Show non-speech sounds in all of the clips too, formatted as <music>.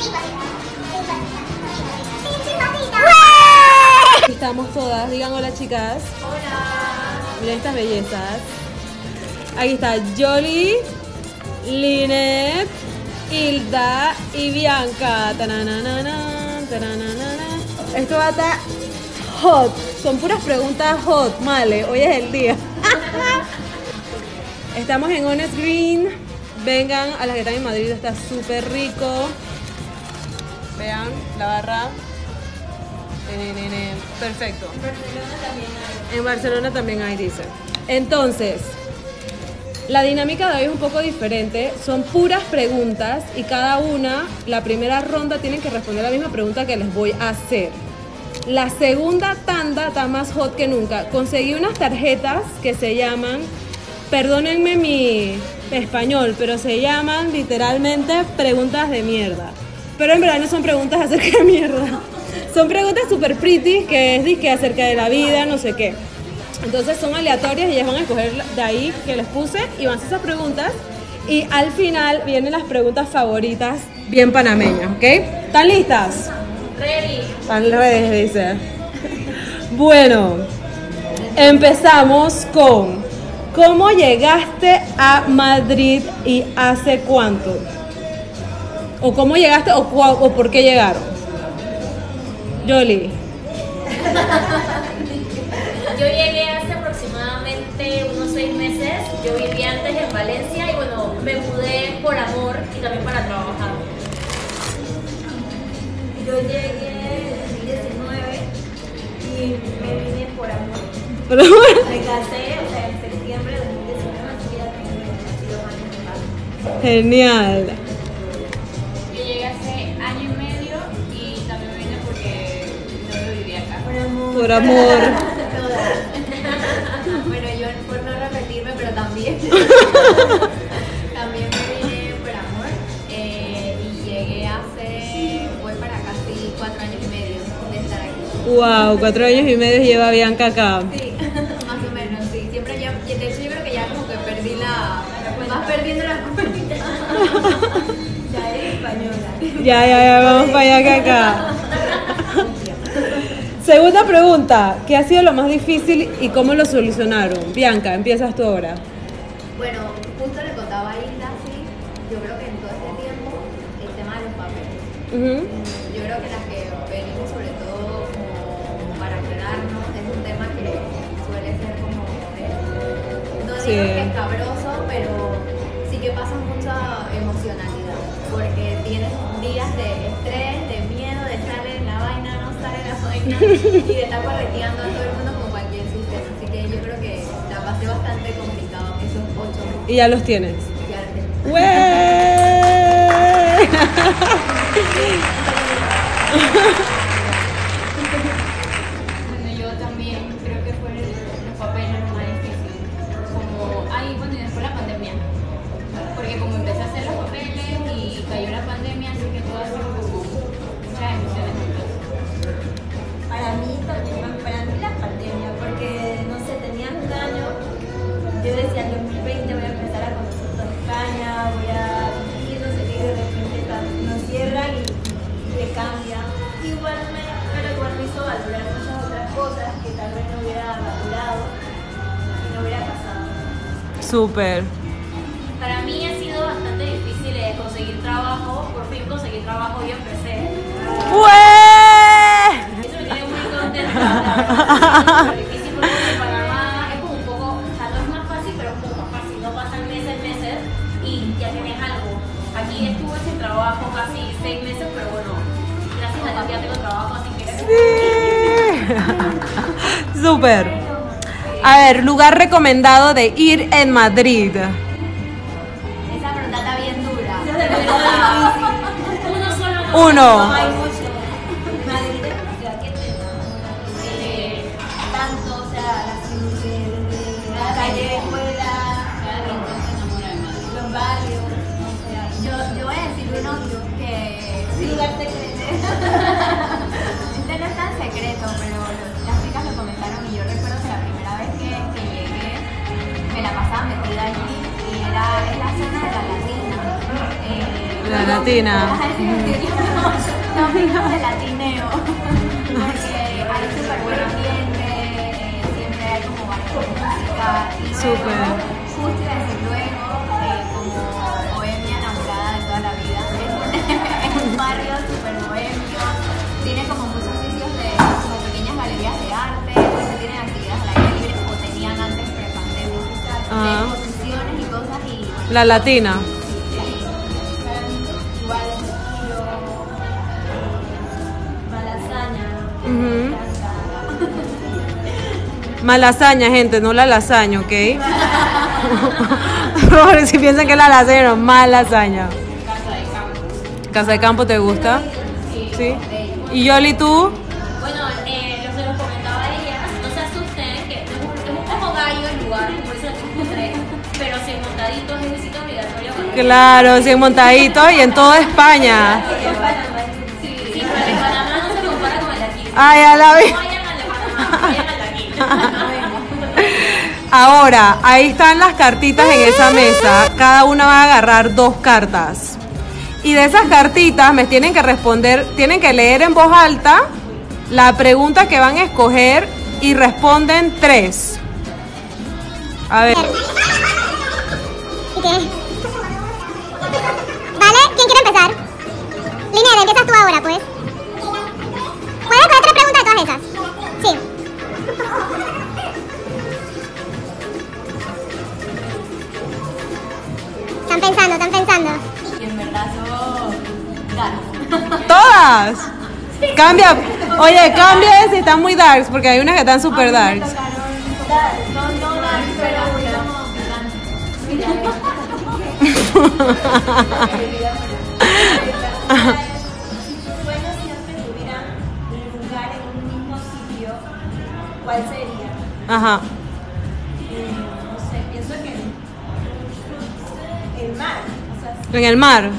Aquí Estamos todas, digan hola chicas. Hola. Miren estas bellezas. Aquí está Jolly, Linet, Hilda y Bianca. Tananana, tananana. Esto va a estar hot. Son puras preguntas hot, male. Hoy es el día. <laughs> Estamos en Honest Green. Vengan a las que están en Madrid, está súper rico. Vean la barra. Ne, ne, ne. Perfecto. En Barcelona también hay, dice. Entonces, la dinámica de hoy es un poco diferente. Son puras preguntas y cada una, la primera ronda, tienen que responder la misma pregunta que les voy a hacer. La segunda tanda está más hot que nunca. Conseguí unas tarjetas que se llaman, perdónenme mi español, pero se llaman literalmente preguntas de mierda. Pero en verdad no son preguntas acerca de mierda. Son preguntas super pretty que es disque acerca de la vida, no sé qué. Entonces son aleatorias y ellas van a escoger de ahí que les puse y van a hacer esas preguntas. Y al final vienen las preguntas favoritas bien panameñas, ¿ok? ¿Están listas? Ready. Están redes, dice. Bueno, empezamos con ¿Cómo llegaste a Madrid y hace cuánto? ¿O cómo llegaste o, o por qué llegaron? Yoli. Yo llegué hace aproximadamente unos seis meses. Yo vivía antes en Valencia y bueno, me mudé por amor y también para trabajar. Yo llegué en 2019 y me vine por amor. Me casé, o sea, en septiembre de 2019, así que ya tengo 22 años. Genial. Por amor. Bueno, yo por no repetirme, pero también. <laughs> También me vine por amor eh, y llegué hace, voy para casi cuatro años y medio de estar aquí. Wow, cuatro años y medio lleva Bianca acá. Sí, <laughs> más o menos, sí. Siempre ya, de hecho yo creo que ya como que perdí la, vas perdiendo la cuenta. <laughs> ya eres española. Ya, ya, ya, vamos para allá que acá. Segunda pregunta, ¿qué ha sido lo más difícil y cómo lo solucionaron? Bianca, empiezas tú ahora. Bueno, justo le contaba a Hilda, sí, yo creo que en todo este tiempo el tema de los papeles. Ujú. Yo creo que las que venimos sobre todo como para quedarnos es un tema que suele ser como, eh, no Sí. digo que es cabroso, pero sí que pasa mucha emocionalidad, porque tienes <laughs> y de estar correteando a todo el mundo como cualquier sistema, así que yo creo que la pasé bastante complicado esos ocho meses. Y ya los tienes. Ya la tengo. <laughs> ¡Wey! <laughs> Súper. Para mí ha sido bastante difícil eh, conseguir trabajo. Por fin conseguí trabajo y empecé. ¡Wey! Eso me tiene muy contenta. <laughs> Es difícil porque en Panamá es como un poco, o sea, no es más fácil, pero es como más fácil. No pasan meses, meses y ya tienes algo. Aquí estuve sin trabajo casi seis meses, pero bueno, gracias a Dios ya tengo trabajo, así que <laughs> Súper. A ver, lugar recomendado de ir en Madrid. Esa pregunta está bien dura. uno solo. Uno. No hay mucho. Madrid es una ciudad que te enamora. Eh, Tanto, o sea, la calle, la latina. Los ricos de latineo. Porque hay súper buen ambiente, siempre hay como varias música. Y Súper. Justo iba a decir luego, eh, como bohemia enamorada de toda la vida. Es un, barrio súper bohemio. Tiene como muchos sitios de como pequeñas galerías de arte, donde tienen actividades al aire libre o tenían antes prepandemia. Ah. De exposiciones y cosas y La latina. Malasaña, gente, no la lasaña, ¿ok? <laughs> Porque si piensan que es la lasaña, no, malasaña. Casa de campo. ¿Casa de campo te gusta? Sí. Sí. ¿Y Yoli, tú? Bueno, eh, lo que nos comentaba ella, no se asusten, que es un, es un poco gallo el lugar, por eso lo tres, pero si en montadito es visita obligatoria. Claro, sí, en montadito y en toda España. Sí, sí, pero el Panamá no se compara con el de aquí. Ay, a la vez. <laughs> Ahora, ahí están las cartitas en esa mesa. Cada una va a agarrar dos cartas. Y de esas cartitas me tienen que responder, tienen que leer en voz alta la pregunta que van a escoger y responden tres. A ver. ¿Vale? ¿Quién quiere empezar? Linnea, empiezas tú ahora, pues. ¿Puedes Cambia. Oye, cambia si están muy darks, porque hay unas que están super darks. En ¿cuál sería? Ajá. Eh, no sé, pienso que el mar. En el mar.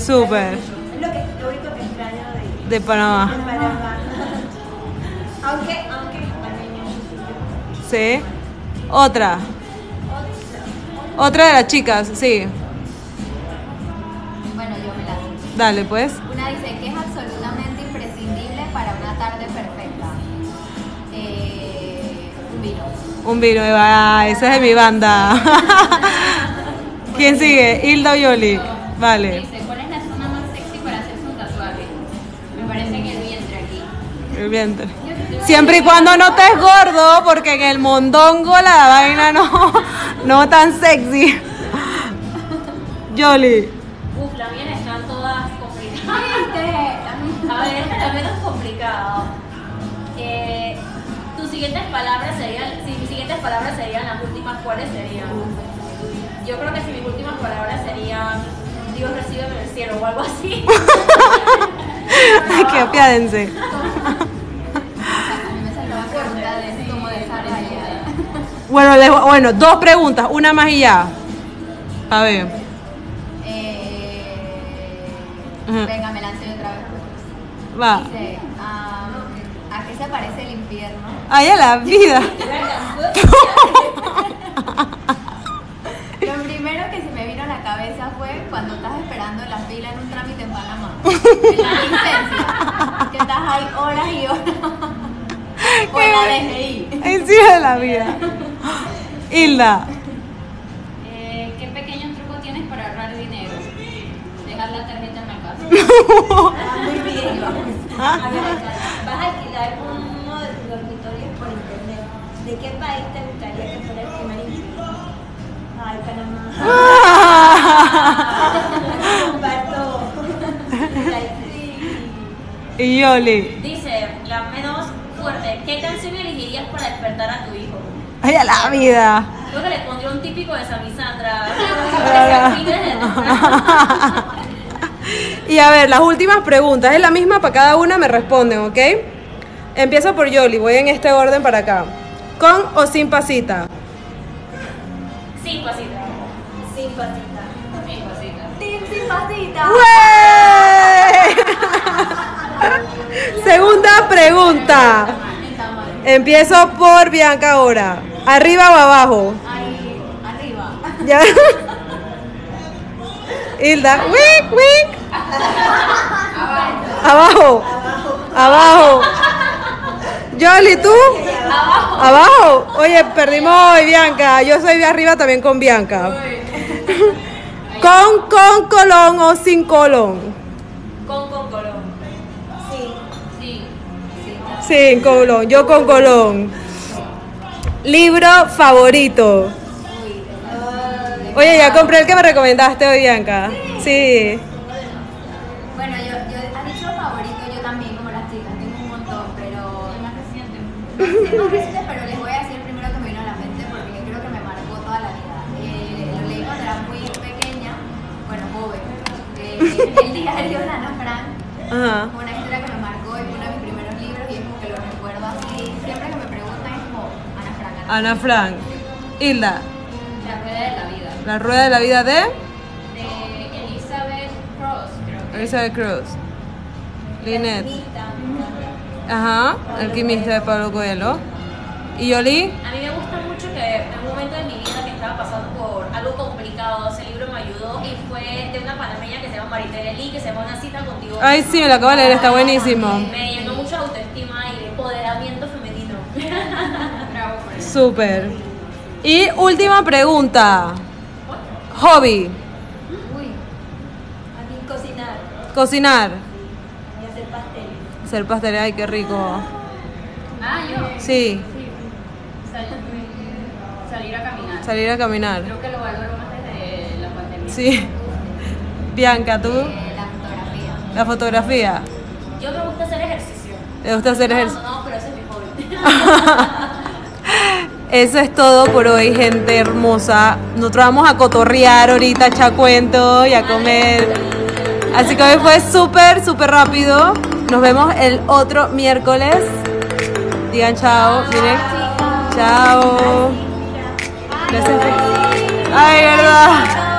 Súper. Es lo, que, lo único que extraño de, De Panamá. de Panamá. <laughs> aunque, aunque. Sí. Otra. Otra de las chicas, sí. Bueno, yo me la Dale, pues. Una dice que es absolutamente imprescindible para una tarde perfecta. Eh, un vino. Un vino, ah, esa es de mi banda. <laughs> ¿Quién sigue? Hilda Yoli. Vale. Vientre. Siempre y cuando no estés gordo, porque en el mondongo la vaina no, <laughs> no tan sexy. Yoli. Uf, las mías están todas complicadas. A ver, esta también es complicado. Eh, tus siguientes palabras serían, si mis siguientes palabras serían las últimas, ¿cuáles serían? Yo creo que si mis últimas palabras serían Dios recíbeme en el cielo o algo así. <laughs> Ay, que apiádense. <laughs> A mí me salió una pregunta de cómo desarrollar. Bueno, les- bueno, dos preguntas, una más y ya. A ver. Eh, venga, me lancé otra vez. Va. Dice, ah, ¿a qué se parece el infierno? Ay, a la vida. <laughs> <laughs> Lo primero que se me vino a la cabeza fue cuando estás esperando la fila en un trámite en Panamá. <laughs> En la licencia. Que estás ahí horas y horas. O en la DGI. Sí, de la vida. Hilda. Eh, ¿Qué pequeño truco tienes para ahorrar dinero? Dejar la tarjeta en la casa. <laughs> Muy bien, vamos. A ver, vas a alquilar uno de tus dormitorios por internet. ¿De qué país te gustaría que fuera el primer inquilino? Ay, Panamá. <laughs> Comparto. Y Yoli. Dice, la menos fuerte, ¿qué canción elegirías para despertar a tu? Ay, a la vida. Creo que le pondría un típico de Samisandra. <laughs> <laughs> Y a ver, las últimas preguntas. Es la misma para cada una, me responden, ¿ok? Empiezo por Yoli, voy en este orden para acá. ¿Con o sin pasita? Cinco cositas. Sin pasita. Cositas. Team sin pasita. ¡Güey! <laughs> Segunda pregunta. Empiezo por Bianca ahora. ¿Arriba o abajo? Ahí. Arriba. Ya. <laughs> Hilda, wink, wink. Abajo. Abajo. Yoli, ¿tú? Abajo. Oye, perdimos hoy, Bianca. Yo soy de arriba también con Bianca. ¿Con, con colón o sin colón? Con con colón. Sí. Sí. Sin colón. Yo con colón. Libro favorito. Oye, ya compré el que me recomendaste hoy, Bianca. Sí. Bueno, yo, yo has dicho favorito, yo también, como las chicas, tengo un montón, pero. El más reciente. Más reciente, pero les voy a decir el primero que me vino a la mente porque creo que me marcó toda la vida. Eh, lo leí cuando era muy pequeña, bueno, joven. Eh, el diario de Ana Frank. Ajá. Una historia que me marcó y fue uno de mis primeros libros y es como que lo recuerdo así. Siempre que me preguntan es como Ana Frank. Hilda. La rueda de la vida. La rueda de la vida de De Elizabeth Cross, creo que. Elizabeth. Lynette. Alquimista. Ajá. Alquimista de Pablo Coelho. ¿Y Yoli? A mí me gusta mucho que en un momento de mi vida que estaba pasando por algo complicado, ese libro me ayudó y fue de una panameña que se llama Maritere Lee, que se llama Una cita contigo. Ay, sí, me lo acabo de leer, está buenísimo. Me llenó mucho de autoestima y de empoderamiento femenino. <laughs> Súper. Y última pregunta. Hobby. Uy, A mí cocinar Cocinar. y hacer pasteles. Hacer pasteles, ay, qué rico. Ah, yo. Sí, Sal- salir a caminar. salir a caminar. Creo que lo valoro más desde la pandemia. Sí. Bianca, ¿tú? eh, la fotografía. La fotografía. Yo me gusta hacer ejercicio. ¿Te gusta hacer ejercicio? No, no, pero ese es mi hobby. <laughs> Eso es todo por hoy, gente hermosa. Nosotros vamos a cotorrear ahorita, a y a comer. Así que hoy fue súper, súper rápido. Nos vemos el otro miércoles. Digan chao, miren. Chao. Gracias.